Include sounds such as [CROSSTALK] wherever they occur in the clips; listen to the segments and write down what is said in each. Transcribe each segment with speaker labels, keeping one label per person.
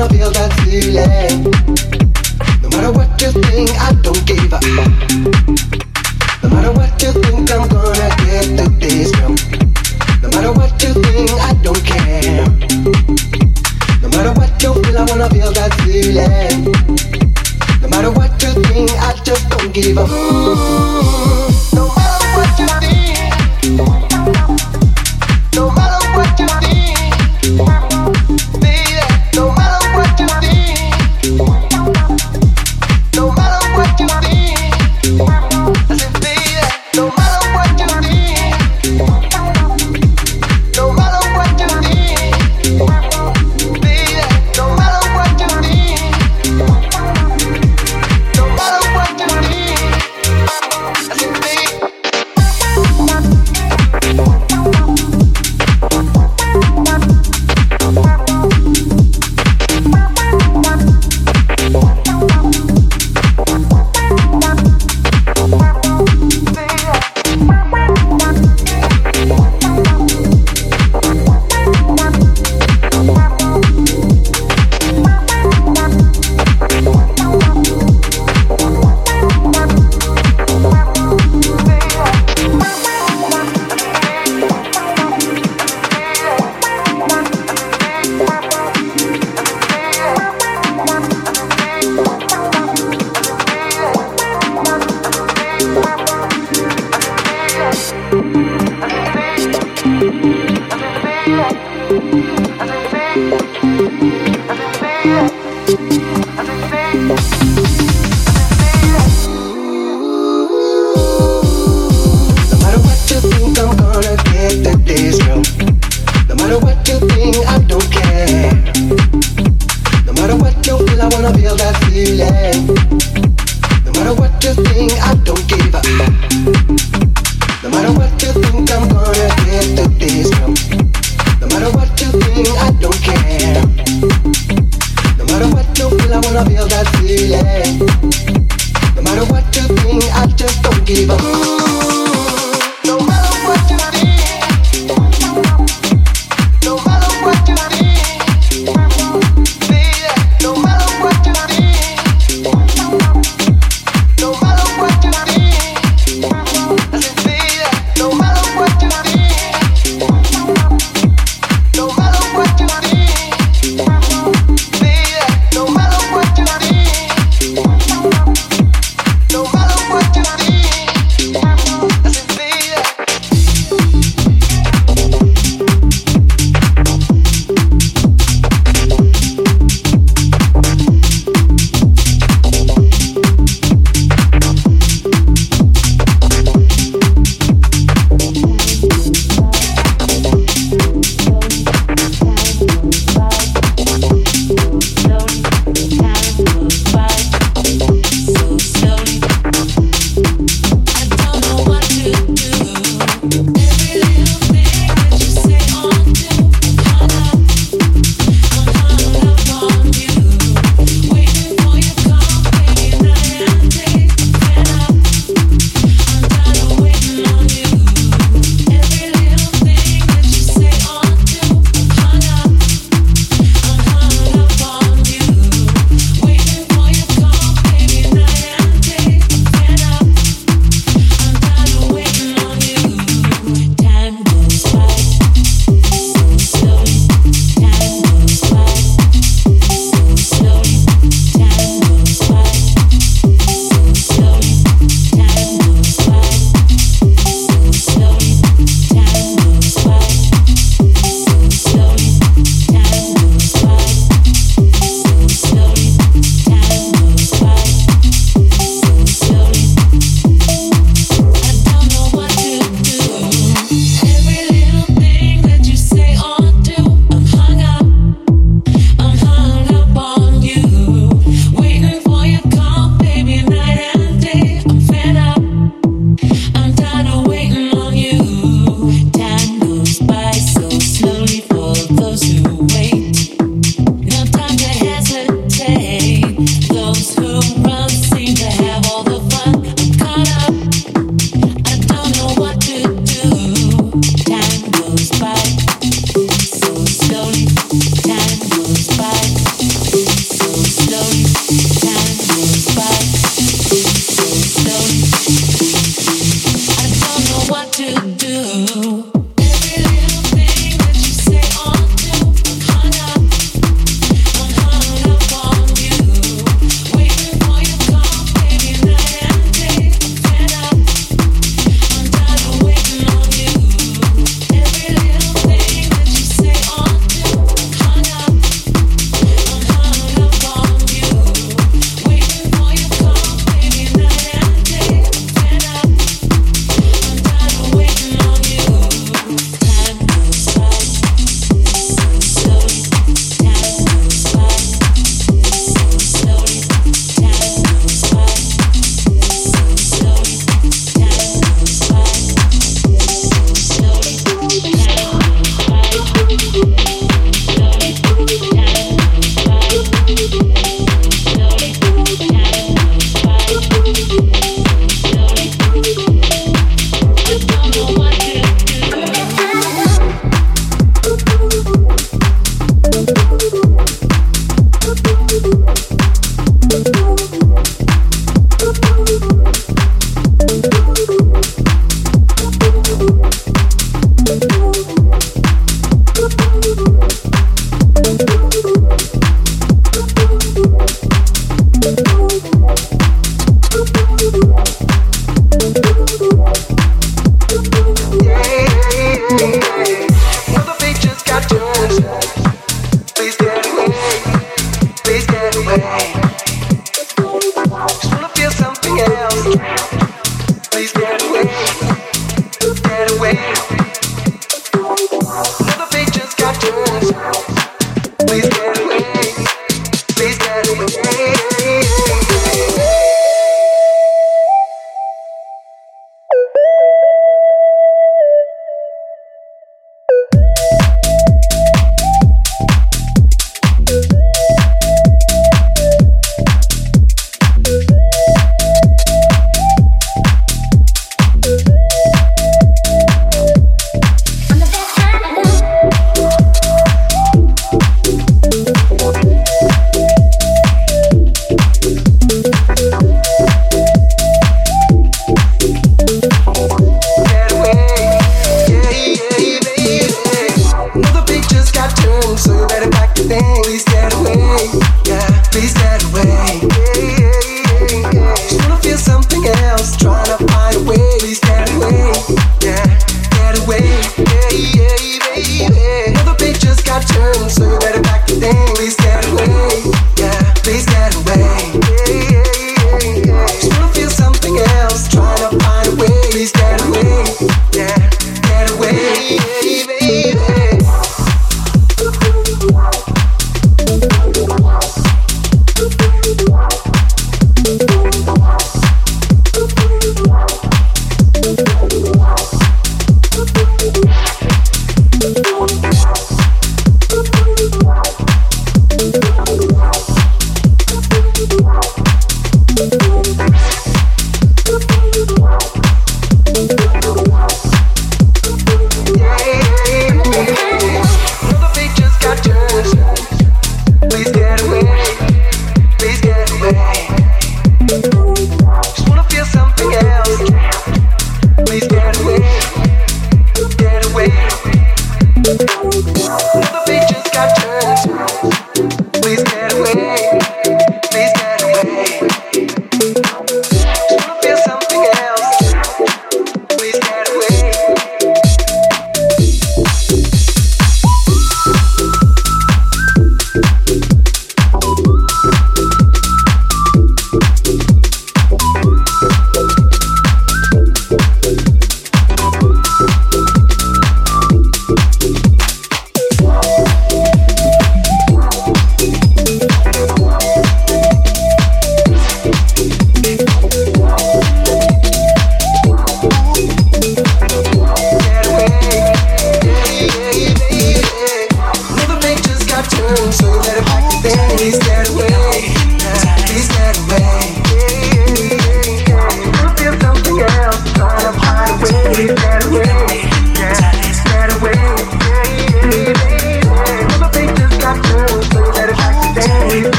Speaker 1: gonna feel that feeling. No matter what you think, I don't give up. No matter what you think, I'm gonna get through this. No matter what you think, I don't care. No matter what you feel, I wanna feel that feeling. No matter what you think, I just don't give up. gonna get the days girl, No matter what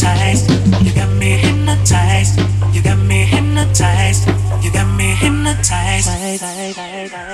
Speaker 2: The whole time you got me hypnotized. With every little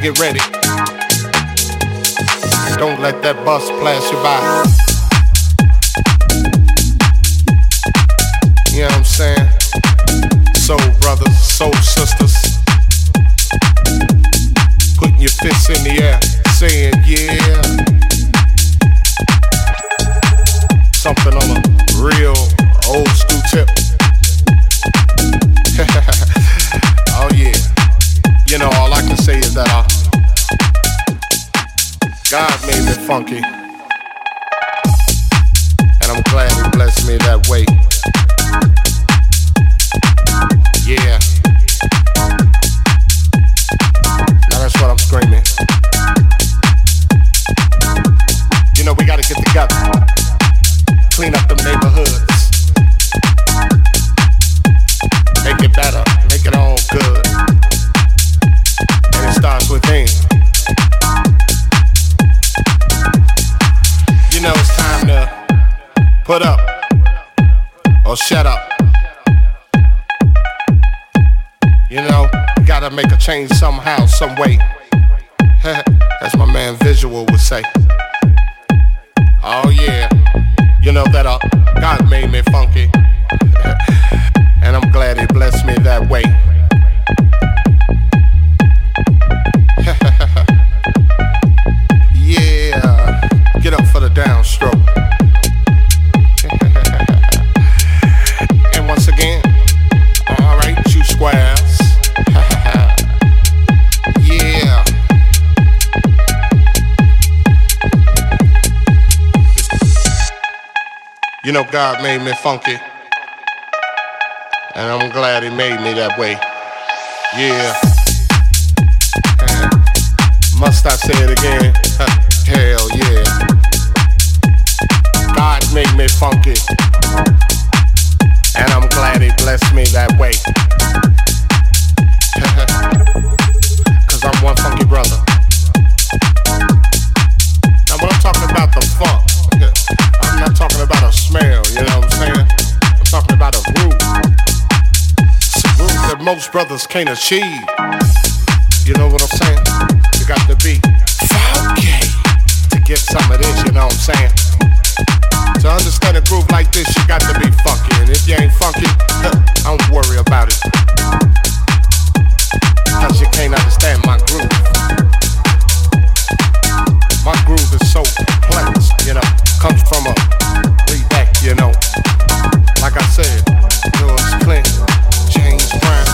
Speaker 3: get ready. Don't let that bus pass you by. You know what I'm saying? Soul brothers, soul sisters. Putting your fists in the air, saying, yeah. Something on a real old school tip. [LAUGHS] oh, yeah. You know, all I can say is that I God made me funky. And I'm glad he blessed me that way. Yeah. Change somehow, some way. [LAUGHS] As my man Visual would say. Oh yeah, You know that uh, God made me funky. [LAUGHS] and I'm glad he blessed me that way. You know, God made me funky. And I'm glad He made me that way. Yeah. Must I say it again? [LAUGHS] Hell yeah. God made me funky. And I'm glad He blessed me that way. [LAUGHS] Cause I'm one funky brother. Now, when I'm talking about the funk, I'm not talking about a smell, you know what I'm saying? I'm talking about a groove. A groove that most brothers can't achieve. You know what I'm saying? You got to be funky to get some of this, you know what I'm saying? To understand a groove like this, you got to be funky. And if you ain't funky, don't worry about it. Cause you can't understand my groove. My groove is so complex, you know, comes from a way back, you know. Like I said, George Clinton, James Brown,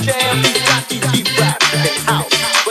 Speaker 3: jam, these jockeys keep rapping house.